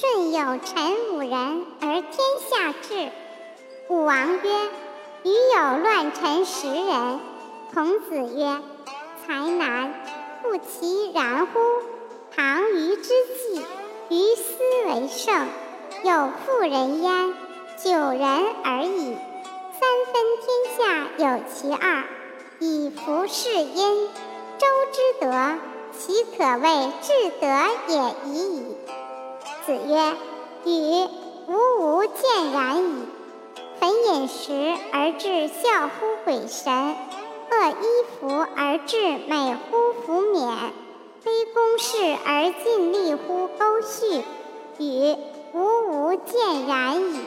舜有臣五人而天下治。武王曰：“余有乱臣十人。”孔子曰：“才难，不其然乎？唐虞之际，于斯为盛，有妇人焉，九人而已。三分天下有其二，以服事殷。周之德，其可谓至德也已矣。”子曰：“与吾无见然矣。焚饮食而致孝乎鬼神，恶衣服而致美乎服冕，卑宫室而尽力乎沟翦，与吾无见然矣。”